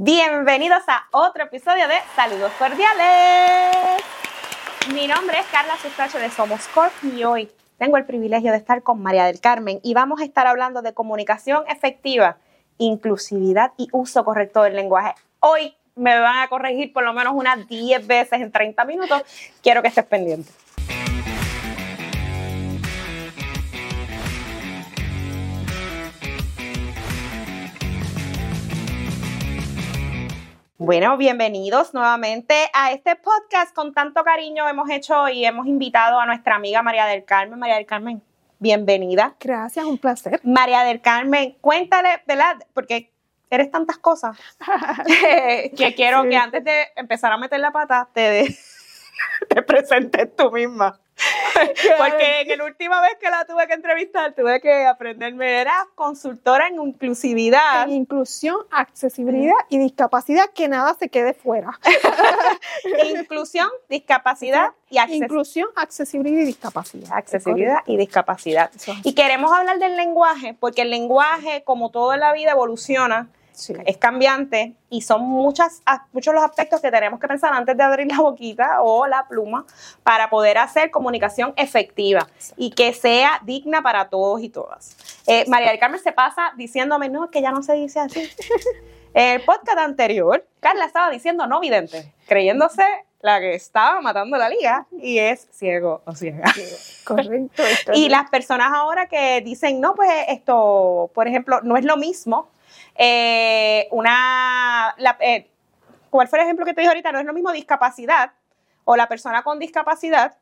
Bienvenidos a otro episodio de Saludos Cordiales. Mi nombre es Carla Sustacho de Somos Corp y hoy tengo el privilegio de estar con María del Carmen y vamos a estar hablando de comunicación efectiva, inclusividad y uso correcto del lenguaje. Hoy me van a corregir por lo menos unas 10 veces en 30 minutos. Quiero que estés pendiente. Bueno, bienvenidos nuevamente a este podcast con tanto cariño hemos hecho y hemos invitado a nuestra amiga María del Carmen. María del Carmen, bienvenida. Gracias, un placer. María del Carmen, cuéntale, ¿verdad? Porque eres tantas cosas que quiero que antes de empezar a meter la pata te, te presentes tú misma. Porque en la última vez que la tuve que entrevistar, tuve que aprenderme, era consultora en inclusividad. En inclusión, accesibilidad y discapacidad, que nada se quede fuera. inclusión, discapacidad y accesibilidad. Inclusión, accesibilidad y discapacidad. Accesibilidad y discapacidad. Y queremos hablar del lenguaje, porque el lenguaje, como todo en la vida, evoluciona es cambiante y son muchas, muchos los aspectos que tenemos que pensar antes de abrir la boquita o la pluma para poder hacer comunicación efectiva y que sea digna para todos y todas. Eh, María del Carmen se pasa diciéndome, no, que ya no se dice así. El podcast anterior, Carla estaba diciendo no vidente, creyéndose la que estaba matando la liga y es ciego o ciega. Correcto. y las personas ahora que dicen, no, pues esto, por ejemplo, no es lo mismo eh, una, eh, ¿cuál fue el ejemplo que te dije ahorita? No es lo mismo discapacidad o la persona con discapacidad,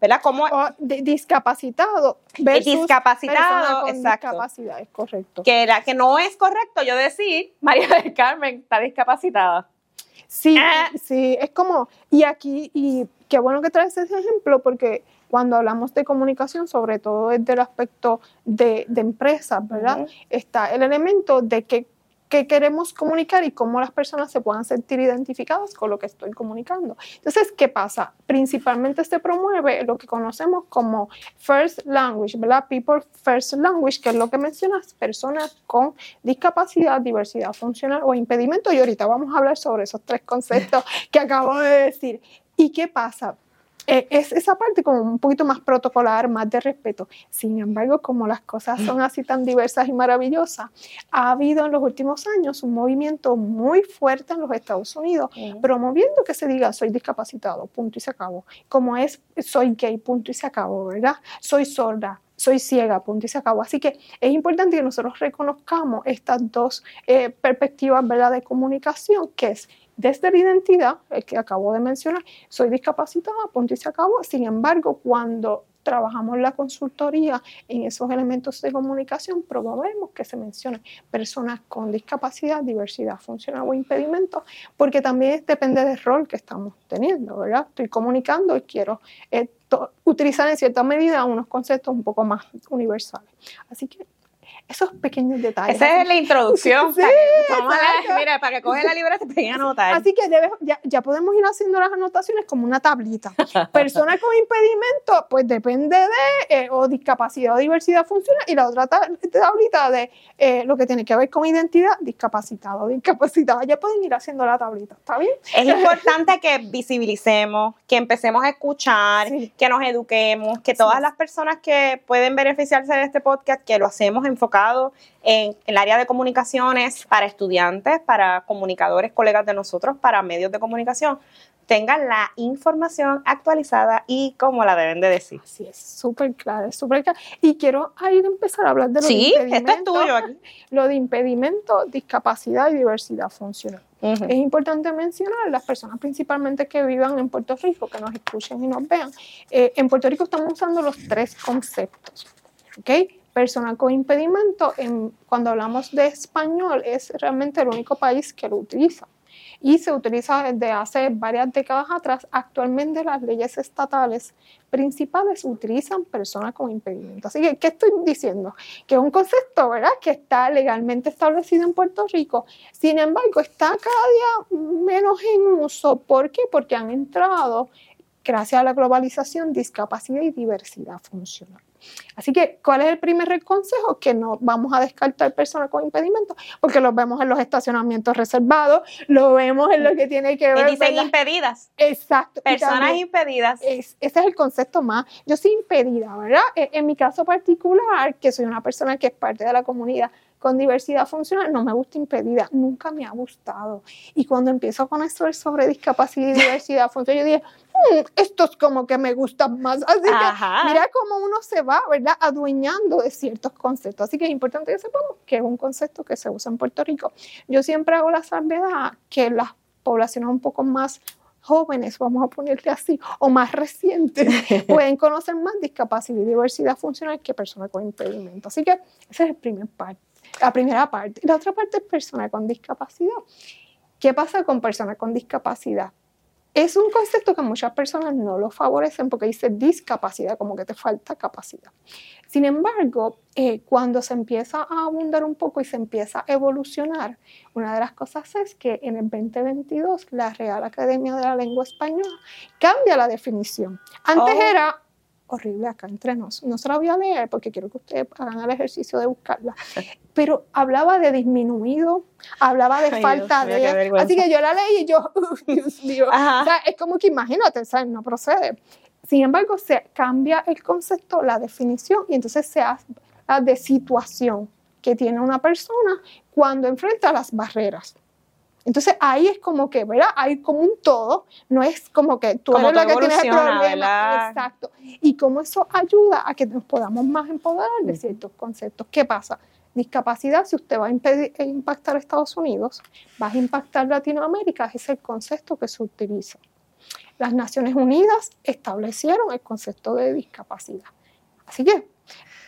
¿verdad? Como discapacitado versus discapacitado, con discapacidad, es correcto. Que, la, que no es correcto yo decir, María del Carmen está discapacitada. Sí, ah. sí, es como, y aquí, y qué bueno que traes ese ejemplo porque cuando hablamos de comunicación, sobre todo desde el aspecto de, de empresas, ¿verdad? Está el elemento de que qué queremos comunicar y cómo las personas se puedan sentir identificadas con lo que estoy comunicando. Entonces, ¿qué pasa? Principalmente se promueve lo que conocemos como First Language, ¿verdad? People First Language, que es lo que mencionas, personas con discapacidad, diversidad funcional o impedimento. Y ahorita vamos a hablar sobre esos tres conceptos que acabo de decir. ¿Y qué pasa? Eh, es esa parte como un poquito más protocolar, más de respeto. Sin embargo, como las cosas son así tan diversas y maravillosas, ha habido en los últimos años un movimiento muy fuerte en los Estados Unidos promoviendo que se diga soy discapacitado, punto y se acabó. Como es soy gay, punto y se acabó, ¿verdad? Soy sorda, soy ciega, punto y se acabó. Así que es importante que nosotros reconozcamos estas dos eh, perspectivas ¿verdad? de comunicación, que es desde la identidad, el que acabo de mencionar, soy discapacitada, punto y se acabó. Sin embargo, cuando trabajamos la consultoría en esos elementos de comunicación, probablemente que se mencionen personas con discapacidad, diversidad funcional o impedimento, porque también depende del rol que estamos teniendo, ¿verdad? Estoy comunicando y quiero eh, utilizar en cierta medida unos conceptos un poco más universales. Así que esos pequeños detalles. Esa es la introducción. mira, para que coge la libreta te a anotar. Así que ya, podemos ir haciendo las anotaciones como una tablita. Persona con impedimento, pues depende de eh, o discapacidad o diversidad funcional y la otra tablita de eh, lo que tiene que ver con identidad, discapacitado o discapacitada. Ya pueden ir haciendo la tablita, ¿está bien? Es importante que visibilicemos, que empecemos a escuchar, que nos eduquemos, que todas las personas que pueden beneficiarse de este podcast, que lo hacemos enfocado en el área de comunicaciones para estudiantes, para comunicadores, colegas de nosotros, para medios de comunicación, tengan la información actualizada y como la deben de decir. Sí, es súper claro, súper claro. Y quiero ahí empezar a hablar de lo sí, de este es tuyo aquí. Lo de impedimento, discapacidad y diversidad funcional. Es importante mencionar las personas principalmente que vivan en Puerto Rico, que nos escuchen y nos vean. Eh, en Puerto Rico estamos usando los tres conceptos. ¿ok? Persona con impedimento, en, cuando hablamos de español, es realmente el único país que lo utiliza. Y se utiliza desde hace varias décadas atrás. Actualmente las leyes estatales principales utilizan personas con impedimento. Así que, ¿qué estoy diciendo? Que es un concepto, ¿verdad?, que está legalmente establecido en Puerto Rico. Sin embargo, está cada día menos en uso. ¿Por qué? Porque han entrado, gracias a la globalización, discapacidad y diversidad funcional. Así que, ¿cuál es el primer consejo? Que no vamos a descartar personas con impedimentos, porque los vemos en los estacionamientos reservados, lo vemos en lo que tiene que ver. Y dicen impedidas. Exacto. Personas impedidas. ese es el concepto más. Yo soy impedida, ¿verdad? E, en mi caso particular, que soy una persona que es parte de la comunidad con diversidad funcional, no me gusta impedida, nunca me ha gustado. Y cuando empiezo a conocer sobre discapacidad y diversidad funcional, yo dije, mm, esto es como que me gusta más. Así que mira cómo uno se va, ¿verdad? Adueñando de ciertos conceptos. Así que es importante que sepamos que es un concepto que se usa en Puerto Rico. Yo siempre hago la salvedad que las poblaciones un poco más jóvenes, vamos a ponerle así, o más recientes, pueden conocer más discapacidad y diversidad funcional que personas con impedimento. Así que ese es el primer parte la primera parte. La otra parte es persona con discapacidad. ¿Qué pasa con personas con discapacidad? Es un concepto que muchas personas no lo favorecen porque dice discapacidad, como que te falta capacidad. Sin embargo, eh, cuando se empieza a abundar un poco y se empieza a evolucionar, una de las cosas es que en el 2022 la Real Academia de la Lengua Española cambia la definición. Antes oh. era horrible acá entre nos. No se la voy a leer porque quiero que ustedes hagan el ejercicio de buscarla. Pero hablaba de disminuido, hablaba de falta de. Así que yo la leí y yo, Dios mío. O sea, es como que imagínate, ¿sabes? No procede. Sin embargo, se cambia el concepto, la definición, y entonces se hace de situación que tiene una persona cuando enfrenta las barreras. Entonces ahí es como que, ¿verdad? Hay como un todo, no es como que tú eres la que tienes el problema. Exacto. Y cómo eso ayuda a que nos podamos más empoderar de ciertos conceptos. ¿Qué pasa? Discapacidad, si usted va a impactar a Estados Unidos, va a impactar Latinoamérica, es el concepto que se utiliza. Las Naciones Unidas establecieron el concepto de discapacidad. Así que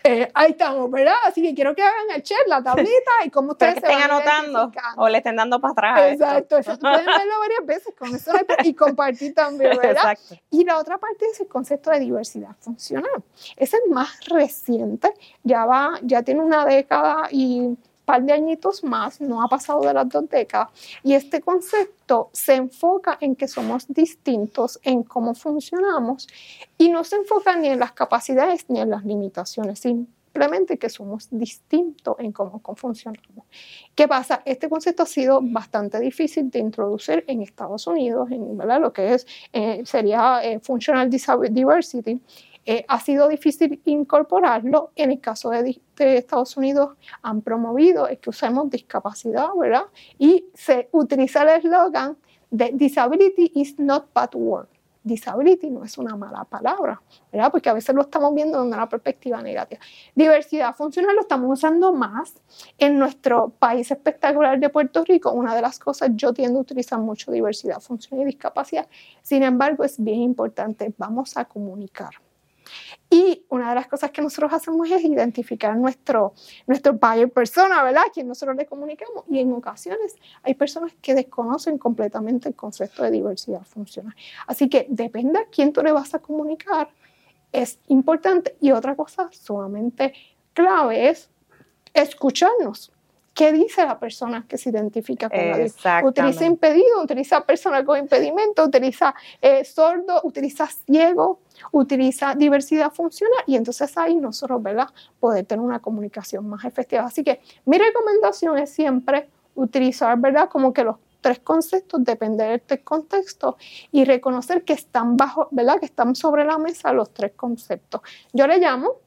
eh, ahí estamos, ¿verdad? Así que quiero que hagan el chat, la tablita y cómo ustedes que estén anotando o le estén dando para atrás. Exacto, eso pueden verlo varias veces con eso y compartir también, ¿verdad? Exacto. Y la otra parte es el concepto de diversidad funcional. Ese es más reciente, ya va, ya tiene una década y par de añitos más, no ha pasado de las dos décadas, y este concepto se enfoca en que somos distintos en cómo funcionamos y no se enfoca ni en las capacidades ni en las limitaciones, simplemente que somos distintos en cómo funcionamos. ¿Qué pasa? Este concepto ha sido bastante difícil de introducir en Estados Unidos, en ¿verdad? lo que es, eh, sería eh, Functional Diversity, eh, ha sido difícil incorporarlo. En el caso de, Estados Unidos han promovido es que usemos discapacidad, ¿verdad? Y se utiliza el eslogan de Disability is not bad word. Disability no es una mala palabra, ¿verdad? Porque a veces lo estamos viendo desde una perspectiva negativa. Diversidad funcional lo estamos usando más en nuestro país espectacular de Puerto Rico. Una de las cosas, yo tiendo a utilizar mucho diversidad funcional y discapacidad. Sin embargo, es bien importante, vamos a comunicar y una de las cosas que nosotros hacemos es identificar nuestro, nuestro buyer persona, ¿verdad? A quien nosotros le comunicamos. Y en ocasiones hay personas que desconocen completamente el concepto de diversidad funcional. Así que depende a quién tú le vas a comunicar, es importante. Y otra cosa sumamente clave es escucharnos. ¿Qué dice la persona que se identifica con la discapacidad? Utiliza impedido, utiliza persona con impedimento, utiliza eh, sordo, utiliza ciego, utiliza diversidad funcional y entonces ahí nosotros, ¿verdad? Poder tener una comunicación más efectiva. Así que mi recomendación es siempre utilizar, ¿verdad? Como que los tres conceptos, depender del contexto y reconocer que están bajo, ¿verdad? Que están sobre la mesa los tres conceptos. Yo le llamo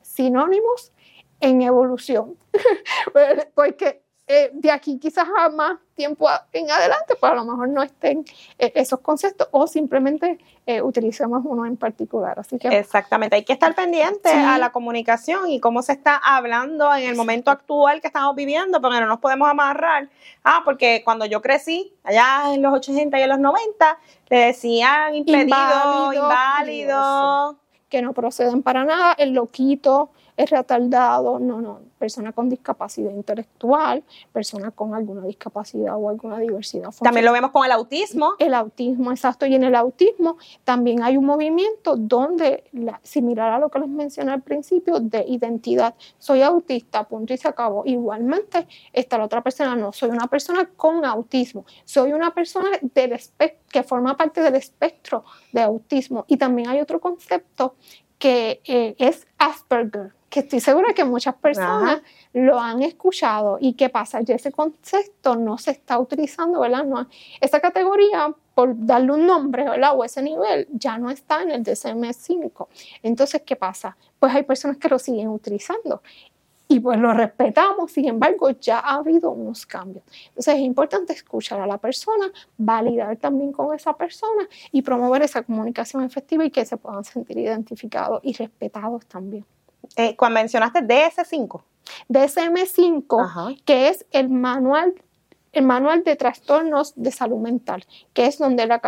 sinónimos en evolución, porque eh, de aquí quizás a más tiempo en adelante, pues a lo mejor no estén eh, esos conceptos o simplemente eh, utilicemos uno en particular. Así que, Exactamente, hay que estar pendiente a la comunicación y cómo se está hablando en el momento actual que estamos viviendo, porque no nos podemos amarrar. Ah, porque cuando yo crecí, allá en los 80 y en los 90, le decían impedido, inválido que no proceden para nada, el loquito, es retardado, no, no, persona con discapacidad intelectual, persona con alguna discapacidad o alguna diversidad. También lo vemos con el autismo. El autismo, exacto, y en el autismo también hay un movimiento donde, similar a lo que les mencioné al principio, de identidad, soy autista, punto y se acabó. Igualmente está la otra persona, no, soy una persona con autismo, soy una persona del que forma parte del espectro de autismo. Y también hay otro concepto que eh, es Asperger, que estoy segura que muchas personas lo han escuchado. ¿Y qué pasa? Ya ese concepto no se está utilizando, ¿verdad? No, esa categoría, por darle un nombre, ¿verdad? O ese nivel, ya no está en el DSM-5. Entonces, ¿qué pasa? Pues hay personas que lo siguen utilizando y pues lo respetamos, sin embargo, ya ha habido unos cambios. Entonces es importante escuchar a la persona, validar también con esa persona y promover esa comunicación efectiva y que se puedan sentir identificados y respetados también. Eh, cuando mencionaste DS5. DSM5, que es el manual el manual de trastornos de salud mental, que es donde la,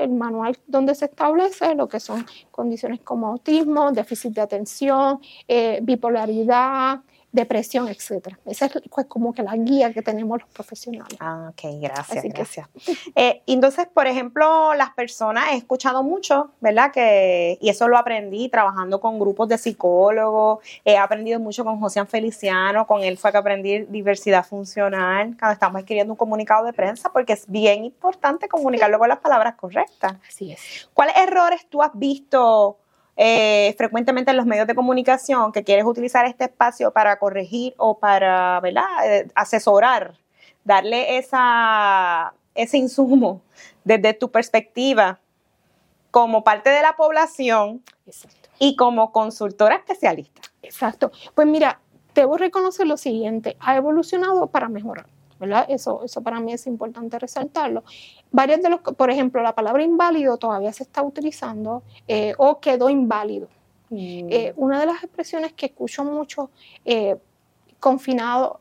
el manual donde se establece lo que son condiciones como autismo, déficit de atención, eh, bipolaridad, depresión, etcétera. Esa es pues, como que la guía que tenemos los profesionales. Ah, ok, gracias, gracias. Eh, entonces, por ejemplo, las personas, he escuchado mucho, ¿verdad? Que, y eso lo aprendí trabajando con grupos de psicólogos, he aprendido mucho con José Feliciano, con él fue que aprendí diversidad funcional, cuando estamos escribiendo un comunicado de prensa, porque es bien importante comunicarlo con las palabras correctas. Así es. ¿Cuáles errores tú has visto? Eh, frecuentemente en los medios de comunicación que quieres utilizar este espacio para corregir o para ¿verdad? Eh, asesorar, darle esa, ese insumo desde tu perspectiva como parte de la población y como consultora especialista. Exacto. Pues mira, debo reconocer lo siguiente, ha evolucionado para mejorar. Eso, eso para mí es importante resaltarlo. Varios de los, por ejemplo, la palabra inválido todavía se está utilizando eh, o quedó inválido. Mm. Eh, una de las expresiones que escucho mucho, eh, confinado,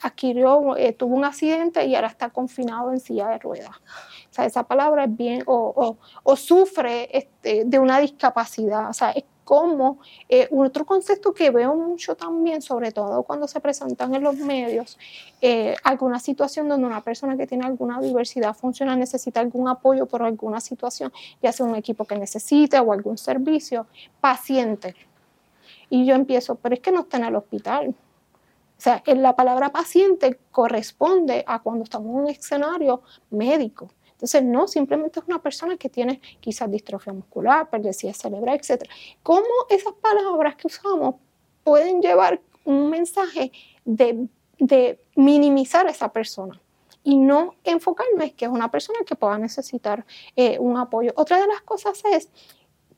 adquirió, tuvo un accidente y ahora está confinado en silla de ruedas. O sea, esa palabra es bien, o, o, sufre este, de una discapacidad. O sea, es como eh, otro concepto que veo mucho también, sobre todo cuando se presentan en los medios, eh, alguna situación donde una persona que tiene alguna diversidad funcional necesita algún apoyo por alguna situación, ya sea un equipo que necesite o algún servicio, paciente. Y yo empiezo, pero es que no está en el hospital. O sea, la palabra paciente corresponde a cuando estamos en un escenario médico. Entonces, no, simplemente es una persona que tiene quizás distrofia muscular, perdecidad cerebral, etc. ¿Cómo esas palabras que usamos pueden llevar un mensaje de, minimizar a esa persona? y no enfocarme en que es una persona que pueda necesitar eh, un apoyo. Otra de las cosas es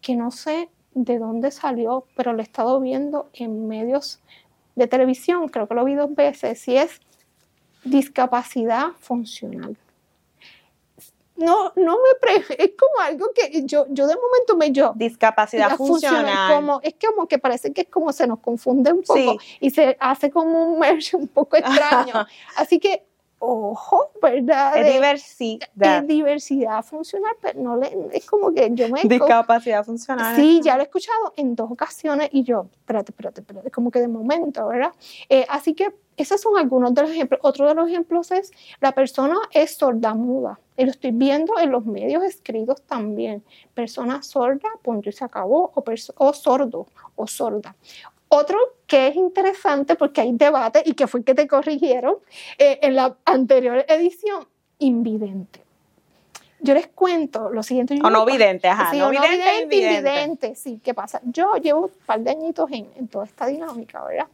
que no sé de dónde salió, pero lo he estado viendo en medios de televisión, creo que lo vi dos veces, y es discapacidad funcional no, no me es como algo que yo, yo de momento me yo. Discapacidad funcional. Como, es como que parece que es como se nos confunde un poco y se hace como un merge un poco extraño. Así que, ojo, ¿verdad? Es diversidad. Es diversidad funcional, pero no le, es como que yo me... Discapacidad funcional. Sí, ya lo he escuchado en dos ocasiones y yo, espérate, espérate, espérate, como que de momento, ¿verdad? Eh, así que esos son algunos de los ejemplos. Otro de los ejemplos es la persona es sordamuda. Y lo estoy viendo en los medios escritos también. Persona sorda, punto y se acabó, o, sordo o sorda. Otro que es interesante porque hay debate y que fue que te corrigieron eh, en la anterior edición, invidente. Yo les cuento lo siguiente. O no vidente, ajá. Sí, no, vidente, invidente. Sí, ¿qué pasa? Yo llevo un par de añitos en, en toda esta dinámica, ¿verdad?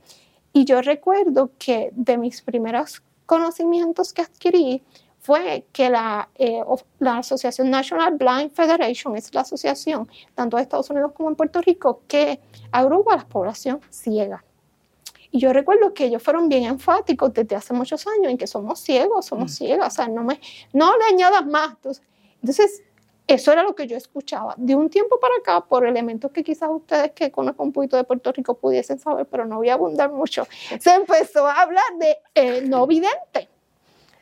Y yo recuerdo que de mis primeros conocimientos que adquirí fue que la, eh, la, Asociación National Blind Federation es la asociación, tanto de Estados Unidos como en Puerto Rico, que agrupa a la población ciega. Y yo recuerdo que ellos fueron bien enfáticos desde hace muchos años en que somos ciegos, somos mm. ciegos, o sea, no, me, no le añadas más. Entonces, entonces eso era lo que yo escuchaba. De un tiempo para acá, por elementos que quizás ustedes que conocen un poquito de Puerto Rico pudiesen saber, pero no voy a abundar mucho, se empezó a hablar de eh, no vidente.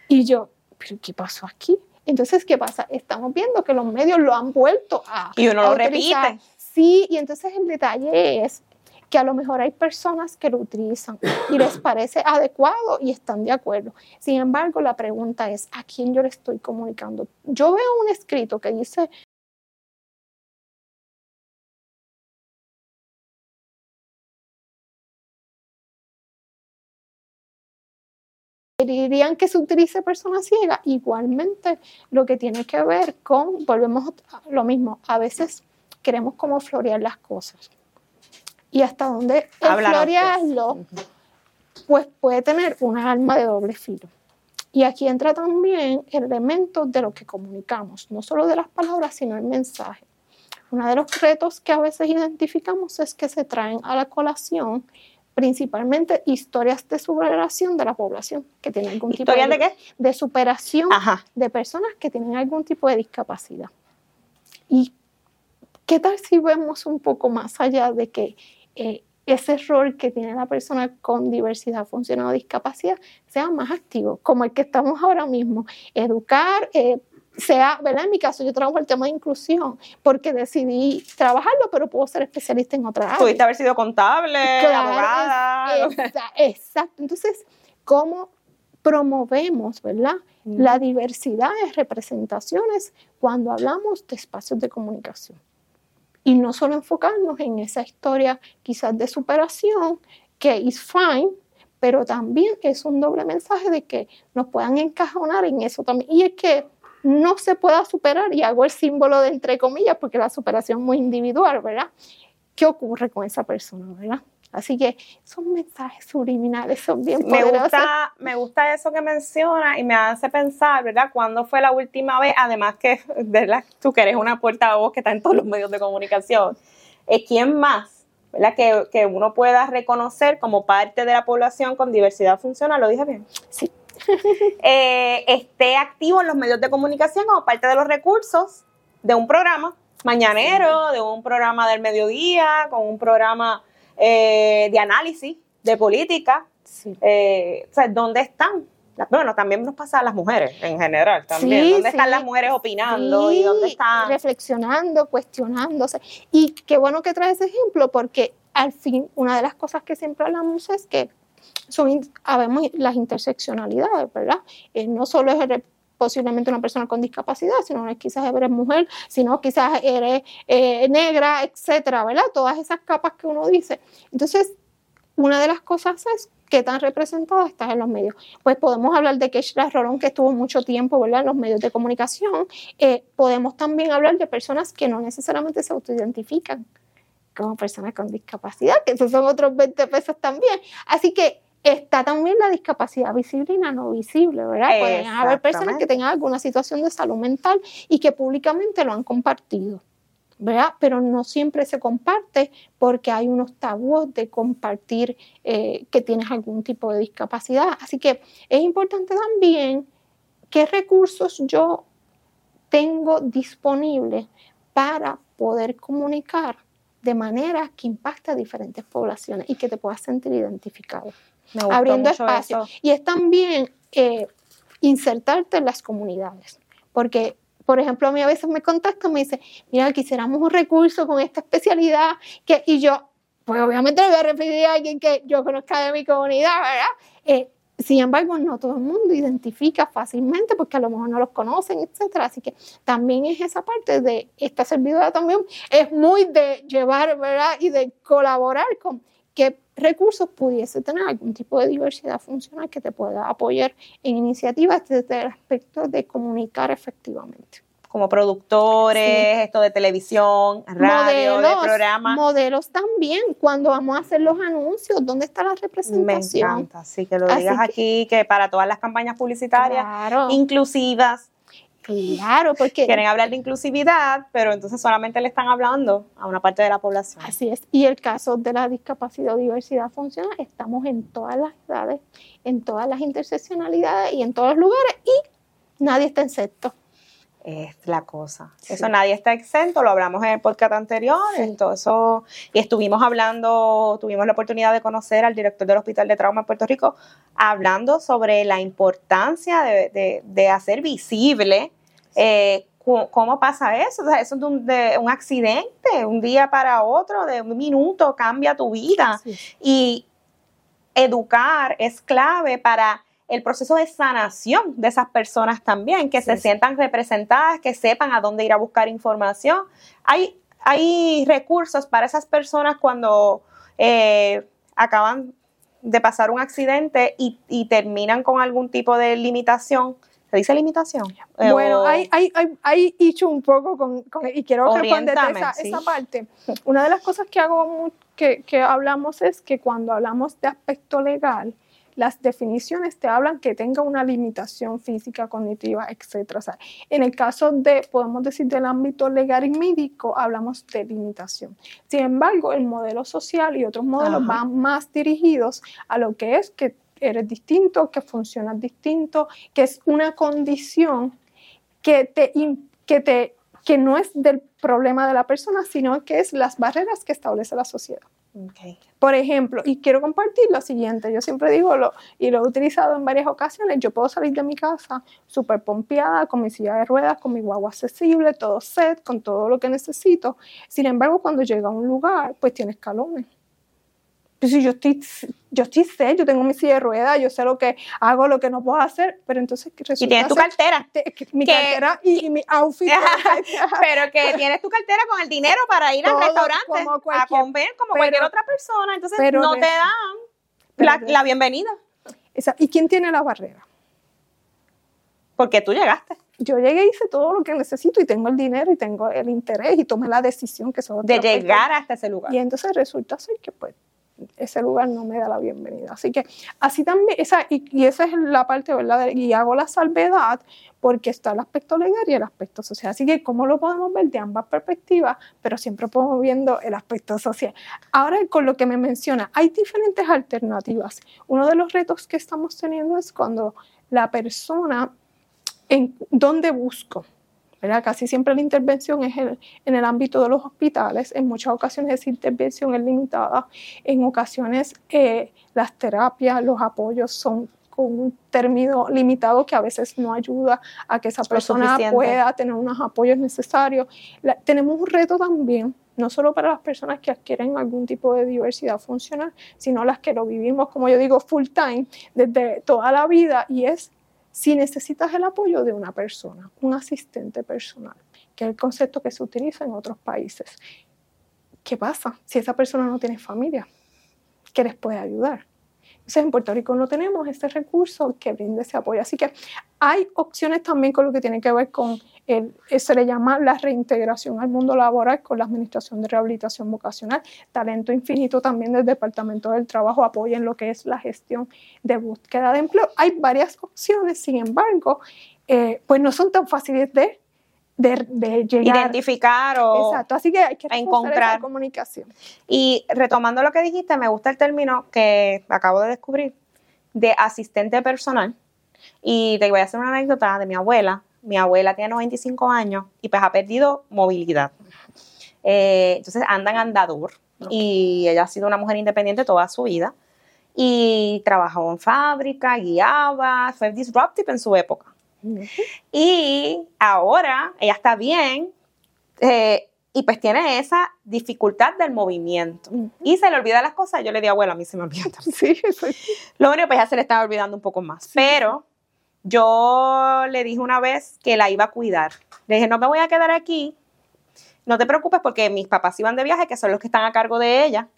Y yo, ¿pero qué pasó aquí? Entonces, ¿qué pasa? Estamos viendo que los medios lo han vuelto a. Y uno lo repite. Sí, y entonces el detalle es que a lo mejor hay personas que lo utilizan y les parece adecuado y están de acuerdo. Sin embargo, la pregunta es, ¿a quién yo le estoy comunicando? Yo veo un escrito que dice dirían que se utilice persona ciega, igualmente lo que tiene que ver con, volvemos a lo mismo, a veces queremos como florear las cosas. Y hasta dónde florearlo, pues puede tener un arma de doble filo. Y aquí entra también el elemento de lo que comunicamos, no solo de las palabras, sino el mensaje. Uno de los retos que a veces identificamos es que se traen a la colación principalmente historias de superación de la población que tiene algún tipo de, de, qué? de superación de personas que tienen algún tipo de discapacidad. ¿Y qué tal si vemos un poco más allá de que eh, ese rol que tiene la persona con diversidad funcional o discapacidad sea más activo, como el que estamos ahora mismo, educar, eh, sea, ¿verdad? En mi caso yo trabajo el tema de inclusión porque decidí trabajarlo, pero puedo ser especialista en otra área. Pudiste haber sido contable, abogada. exacto. Entonces, ¿cómo promovemos, ¿verdad? La diversidad de representaciones cuando hablamos de espacios de comunicación. Y no solo enfocarnos en esa historia quizás de superación, que es fine, pero también es un doble mensaje de que nos puedan encajonar en eso también. Y es que no se pueda superar, y hago el símbolo de entre comillas, porque la superación es muy individual, ¿verdad? ¿Qué ocurre con esa persona, verdad? Así que son mensajes subliminales, son bien me Gusta, me gusta eso que menciona y me hace pensar, ¿verdad? ¿Cuándo fue la última vez? Además que, ¿verdad? Tú que eres una portavoz que está en todos los medios de comunicación. ¿Quién más, ¿verdad? Que, que uno pueda reconocer como parte de la población con diversidad funcional, ¿lo dije bien? Sí. Eh, esté activo en los medios de comunicación como parte de los recursos de un programa mañanero, de un programa del mediodía, con un programa eh, de análisis, de política. Eh, o sea, ¿dónde están? Bueno, también nos pasa a las mujeres en general también. ¿Dónde están las mujeres opinando y dónde están? Reflexionando, cuestionándose. Y qué bueno que traes ese ejemplo porque al fin una de las cosas que siempre hablamos es que son, habemos las interseccionalidades, ¿verdad? Eh, no solo es posiblemente una persona con discapacidad, sino quizás eres mujer, sino quizás eres eh, negra, etcétera, ¿verdad? Todas esas capas que uno dice. Entonces, una de las cosas es qué tan representada estás en los medios. Pues podemos hablar de Keishla Rolón, que estuvo mucho tiempo ¿verdad? en los medios de comunicación. Eh, podemos también hablar de personas que no necesariamente se autoidentifican como personas con discapacidad, que esos son otros 20 pesos también. Así que está también la discapacidad visible y no visible, ¿verdad? Pueden haber personas que tengan alguna situación de salud mental y que públicamente lo han compartido. ¿verdad? Pero no siempre se comparte porque hay unos tabúes de compartir eh, que tienes algún tipo de discapacidad. Así que es importante también qué recursos yo tengo disponibles para poder comunicar de manera que impacte a diferentes poblaciones y que te puedas sentir identificado abriendo espacio. Y es también eh, insertarte en las comunidades, porque por ejemplo, a mí a veces me contactan, me dicen, mira, quisiéramos un recurso con esta especialidad, que, y yo, pues obviamente le voy a referir a alguien que yo conozca de mi comunidad, ¿verdad? Eh, sin embargo, no todo el mundo identifica fácilmente porque a lo mejor no los conocen, etcétera. Así que también es esa parte de esta servidora también es muy de llevar, ¿verdad? Y de colaborar con qué recursos pudiese tener algún tipo de diversidad funcional que te pueda apoyar en iniciativas desde el aspecto de comunicar efectivamente. Como productores, esto de televisión, radio, modelos, de programas. Modelos también, cuando vamos a hacer los anuncios, ¿dónde está la representación? Me encanta, sí, que lo digas aquí, que para todas las campañas publicitarias inclusivas, Claro, porque... Quieren hablar de inclusividad, pero entonces solamente le están hablando a una parte de la población. Así es. Y el caso de la discapacidad o diversidad funcional, estamos en todas las edades, en todas las interseccionalidades y en todos los lugares y nadie está exento. Es la cosa. Eso nadie está exento, lo hablamos en el podcast anterior, eso, y estuvimos hablando, tuvimos la oportunidad de conocer al director del Hospital de Trauma en Puerto Rico, hablando sobre la importancia de, de hacer visible eh, ¿Cómo pasa eso? O eso es un, de, un, accidente, un día para otro, de un minuto cambia tu vida. Y educar es clave para el proceso de sanación de esas personas también, que se sientan representadas, que sepan a dónde ir a buscar información. Hay, hay recursos para esas personas cuando eh, acaban de pasar un accidente y, y terminan con algún tipo de limitación ¿Se dice limitación? Bueno, hay, hay, hay, hecho un poco con, y quiero responderte esa, esa parte. Una de las cosas que hago que, que hablamos es que cuando hablamos de aspecto legal, las definiciones te hablan que tenga una limitación física, cognitiva, etc. O sea, en el caso de, podemos decir, del ámbito legal y médico, hablamos de limitación. Sin embargo, el modelo social y otros modelos van más dirigidos a lo que es que eres distinto, que funcionas distinto, que es una condición que te, que te que no es del problema de la persona, sino que es las barreras que establece la sociedad. Por ejemplo, y quiero compartir lo siguiente, yo siempre digo, lo, y lo he utilizado en varias ocasiones, yo puedo salir de mi casa súper pompeada, con mi silla de ruedas, con mi guagua accesible, todo set, con todo lo que necesito. Sin embargo, cuando llega a un lugar, pues tiene escalones. Pues si yo estoy, yo estoy sé, yo tengo mi silla de ruedas, yo sé lo que hago, lo que no puedo hacer, pero entonces resulta Y tienes tu cartera. mi cartera y, mi outfit. pero que tienes tu cartera con el dinero para ir al restaurante a comer como cualquier otra persona, entonces no te dan la, bienvenida. ¿Y quién tiene la barrera? Porque tú llegaste. Yo llegué y hice todo lo que necesito y tengo el dinero y tengo el interés y tomé la decisión que son de llegar hasta ese lugar. Y entonces resulta ser que pues ese lugar no me da la bienvenida. Así que así también, esa, y, esa es la parte, ¿verdad? Y hago la salvedad porque está el aspecto legal y el aspecto social. Así que, ¿cómo lo podemos ver de ambas perspectivas? Pero siempre podemos viendo el aspecto social. Ahora, con lo que me menciona, hay diferentes alternativas. Uno de los retos que estamos teniendo es cuando la persona, ¿en dónde busco? Casi siempre la intervención es en el ámbito de los hospitales, en muchas ocasiones esa intervención es limitada, en ocasiones eh, las terapias, los apoyos son con un término limitado que a veces no ayuda a que esa persona pueda tener unos apoyos necesarios. tenemos un reto también, no solo para las personas que adquieren algún tipo de diversidad funcional, sino las que lo vivimos, como yo digo, full time, desde toda la vida, y es si necesitas el apoyo de una persona, un asistente personal, que es el concepto que se utiliza en otros países. ¿Qué pasa si esa persona no tiene familia? ¿Qué les puede ayudar? Entonces, en Puerto Rico no tenemos este recurso que brinde ese apoyo. Así que hay opciones también con lo que tiene que ver con, el, se le llama la reintegración al mundo laboral con la Administración de Rehabilitación Vocacional. Talento Infinito también del Departamento del Trabajo apoya en lo que es la gestión de búsqueda de empleo. Hay varias opciones, sin embargo, eh, pues no son tan fáciles de de, llegar. Identificar o Exacto, así que hay que encontrar esa comunicación. Y retomando lo que dijiste, me gusta el término que acabo de descubrir de asistente personal. Y te voy a hacer una anécdota de mi abuela. Mi abuela tiene 95 años y pues ha perdido movilidad. Eh, entonces anda en andador y ella ha sido una mujer independiente toda su vida y trabajó en fábrica, guiaba, fue disruptive en su época. Y ahora ella está bien eh, y pues tiene esa dificultad del movimiento. Y se le olvida las cosas. Yo le di abuela, a mí se me olvida Sí, Lo único pues ya se le estaba olvidando un poco más. Pero yo le dije una vez que la iba a cuidar. Le dije, no me voy a quedar aquí. No te preocupes porque mis papás iban de viaje, que son los que están a cargo de ella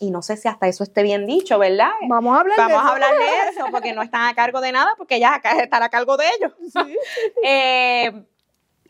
y no sé si hasta eso esté bien dicho, ¿verdad? Vamos a hablar Vamos de eso. a hablar de eso, porque no están a cargo de nada, porque ellas están a cargo de ellos. Eh,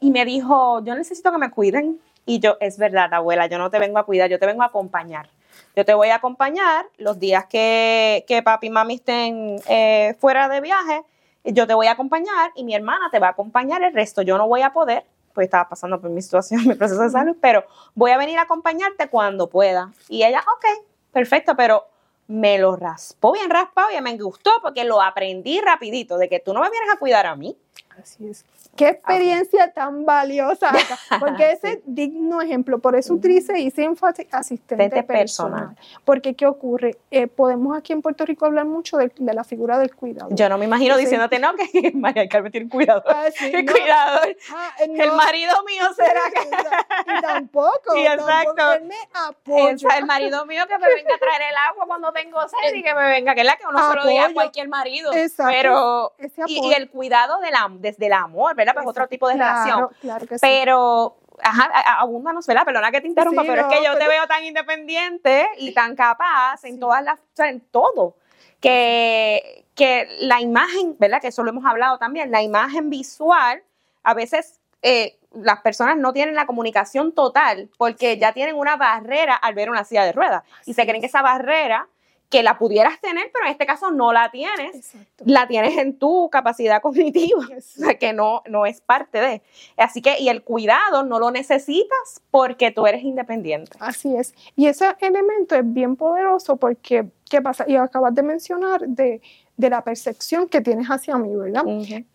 y me dijo, yo necesito que me cuiden. Y yo, es verdad, abuela, yo no te vengo a cuidar, yo te vengo a acompañar. Yo te voy a acompañar los días que, que papi y mami estén eh, fuera de viaje. Yo te voy a acompañar y mi hermana te va a acompañar el resto. Yo no voy a poder, pues estaba pasando por mi situación, mi proceso de salud, pero voy a venir a acompañarte cuando pueda. Y ella, ok, perfecto, pero me lo raspó bien raspado y me gustó porque lo aprendí rapidito, de que tú no me vienes a cuidar a mí. Así es. Qué experiencia tan valiosa, porque ese digno ejemplo, por eso utilicé hice énfasis asistente personal. Porque, ¿qué ocurre? Eh, podemos aquí en Puerto Rico hablar mucho de, la figura del cuidado. Yo no me imagino diciéndote, no, que María Carmen tiene un cuidador. Ah, cuidador. Ah, el marido mío será que... tampoco, sí, exacto. él me apoya. El, marido mío que me venga a traer el agua cuando tengo sed y que me venga, que es la que uno se lo diga a cualquier marido. Exacto. Pero, y, el cuidado de la, desde el amor, ¿verdad? Pues otro tipo de relación. Claro que sí. Pero, ajá, abúndanos, ¿verdad? Perdona que te interrumpa, pero es que yo te veo tan independiente y tan capaz en todas las, o sea, en todo, que, que la imagen, ¿verdad? Que eso lo hemos hablado también, la imagen visual, a veces eh, las personas no tienen la comunicación total porque ya tienen una barrera al ver una silla de ruedas y se creen que esa barrera que la pudieras tener, pero en este caso no la tienes, la tienes en tu capacidad cognitiva, o sea, que no, no es parte de. Así que, y el cuidado no lo necesitas porque tú eres independiente. Así es. Y ese elemento es bien poderoso porque, ¿qué pasa? Y acabas de mencionar de, la percepción que tienes hacia mí, ¿verdad?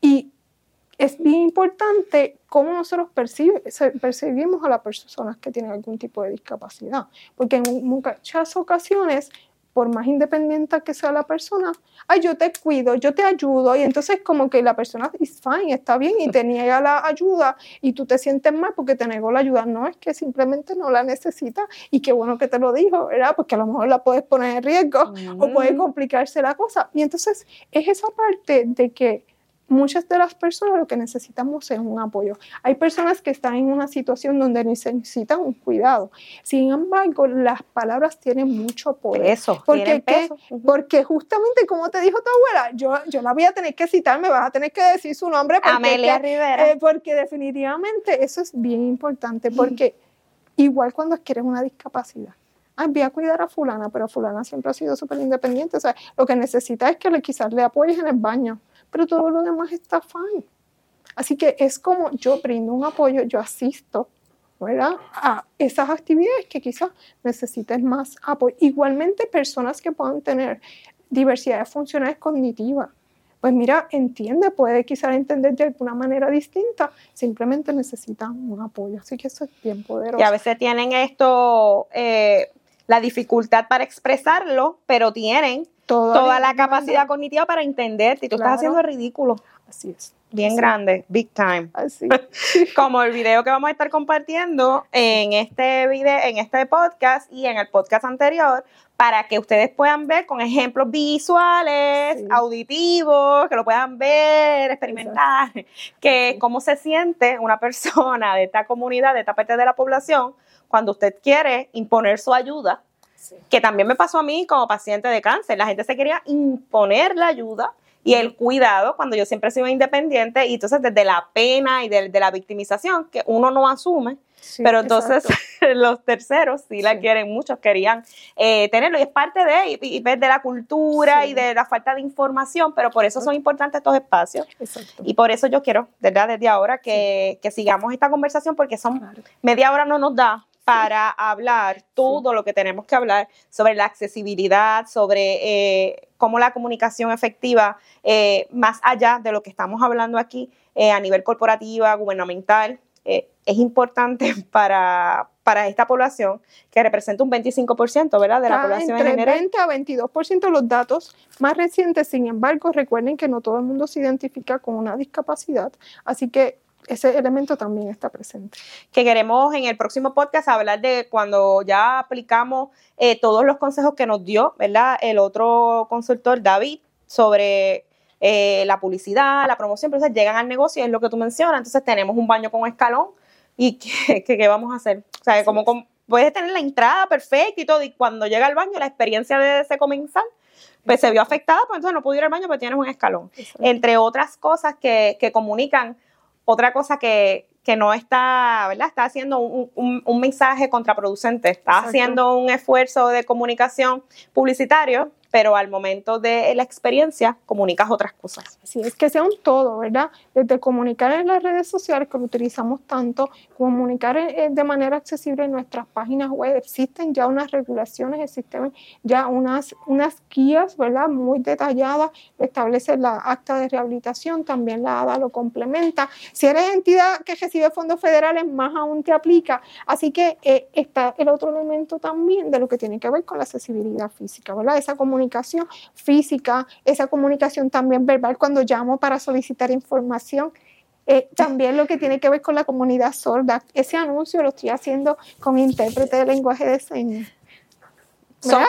Y es bien importante cómo nosotros percibimos a las personas que tienen algún tipo de discapacidad, porque en muchas ocasiones por más independiente que sea la persona, ay, yo te cuido, yo te ayudo, y entonces como que la persona is fine, está bien, y te niega la ayuda, y tú te sientes mal porque te negó la ayuda. No, es que simplemente no la necesita, y qué bueno que te lo dijo, ¿verdad? Porque a lo mejor la puedes poner en riesgo, o puede complicarse la cosa. Y entonces es esa parte de que muchas de las personas lo que necesitamos es un apoyo. Hay personas que están en una situación donde necesitan un cuidado. Sin embargo, las palabras tienen mucho poder. Eso, porque, peso. porque justamente como te dijo tu abuela, yo, yo la voy a tener que citar, me vas a tener que decir su nombre. Porque, Amelia Rivera. Eh, porque definitivamente eso es bien importante, porque igual cuando adquieres una discapacidad, ah, voy a cuidar a fulana, pero fulana siempre ha sido súper independiente. O sea, lo que necesita es que le, quizás le apoyes en el baño pero todo lo demás está fine. Así que es como yo brindo un apoyo, yo asisto ¿verdad? a esas actividades que quizás necesiten más apoyo. Igualmente personas que puedan tener diversidades funcionales cognitivas. Pues mira, entiende, puede quizás entender de alguna manera distinta, simplemente necesitan un apoyo. Así que eso es bien poderoso. Y a veces tienen esto, eh, la dificultad para expresarlo, pero tienen toda la capacidad cognitiva para entenderte y tú estás haciendo ridículo. Así es. Bien grande, big time. Así. Como el video que vamos a estar compartiendo en este video, en este podcast y en el podcast anterior, para que ustedes puedan ver con ejemplos visuales, auditivos, que lo puedan ver, experimentar, que cómo se siente una persona de esta comunidad, de esta parte de la población, cuando usted quiere imponer su ayuda que también me pasó a mí como paciente de cáncer. La gente se quería imponer la ayuda y el cuidado cuando yo siempre he sido independiente. Y entonces desde la pena y de, la victimización que uno no asume, pero entonces los terceros sí, la quieren, muchos querían eh, tenerlo. Y es parte de, y, de la cultura y de la falta de información, pero por eso son importantes estos espacios. Y por eso yo quiero, ¿verdad? Desde ahora que, sigamos esta conversación porque son media hora no nos da para hablar todo lo que tenemos que hablar sobre la accesibilidad, sobre eh, cómo la comunicación efectiva, eh, más allá de lo que estamos hablando aquí eh, a nivel corporativa, gubernamental, es importante para, para esta población que representa un 25%, ¿verdad? De la población entre en general. 20 a 22% los datos más recientes, sin embargo, recuerden que no todo el mundo se identifica con una discapacidad, así que ese elemento también está presente. Que queremos en el próximo podcast hablar de cuando ya aplicamos eh, todos los consejos que nos dio, ¿verdad? El otro consultor, David, sobre eh, la publicidad, la promoción, entonces llegan al negocio, es lo que tú mencionas, entonces tenemos un baño con escalón y ¿qué, qué, vamos a hacer? O sea, como, puedes tener la entrada perfecta y todo, y cuando llega al baño, la experiencia de ese comenzar, pues se vio afectada, pues entonces no pudo ir al baño, pues tienes un escalón. Entre otras cosas que, que comunican otra cosa que, no está, ¿verdad? Está haciendo un, mensaje contraproducente, está haciendo un esfuerzo de comunicación publicitario pero al momento de la experiencia comunicas otras cosas. Sí, es que sea un todo, ¿verdad? Desde comunicar en las redes sociales que lo utilizamos tanto, comunicar de manera accesible en nuestras páginas web, existen ya unas regulaciones, existen ya unas, unas guías, ¿verdad? Muy detalladas, establece la acta de rehabilitación, también la ADA lo complementa. Si eres entidad que recibe fondos federales, más aún te aplica. Así que eh, está el otro elemento también de lo que tiene que ver con la accesibilidad física, ¿verdad? Esa comunicación comunicación física, esa comunicación también verbal cuando llamo para solicitar información. Eh, también lo que tiene que ver con la comunidad sorda. Ese anuncio lo estoy haciendo con intérprete de lenguaje de señas. Son,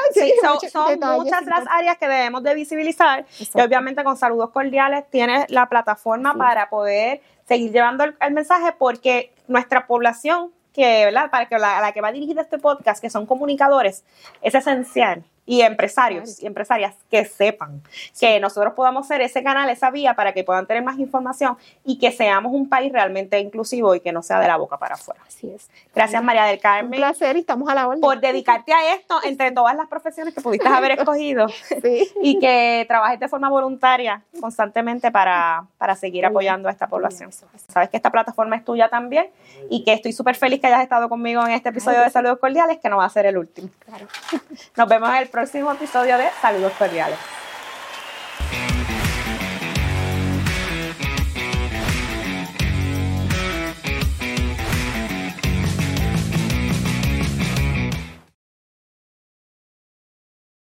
muchas las áreas que debemos de visibilizar y obviamente con saludos cordiales tienes la plataforma para poder seguir llevando el, mensaje porque nuestra población que, ¿verdad? Para que la, la que va dirigida este podcast, que son comunicadores, es esencial y empresarios y empresarias que sepan que nosotros podamos ser ese canal, esa vía para que puedan tener más información y que seamos un país realmente inclusivo y que no sea de la boca para afuera. Así es. Gracias María del Carmen. Un placer y estamos a la orden. Por dedicarte a esto entre todas las profesiones que pudiste haber escogido Sí. y que trabajes de forma voluntaria constantemente para, para seguir apoyando a esta población. Sabes que esta plataforma es tuya también y que estoy súper feliz que hayas estado conmigo en este episodio de Saludos Cordiales, que no va a ser el último. Claro. Nos vemos en el próximo episodio de Saludos Cordiales.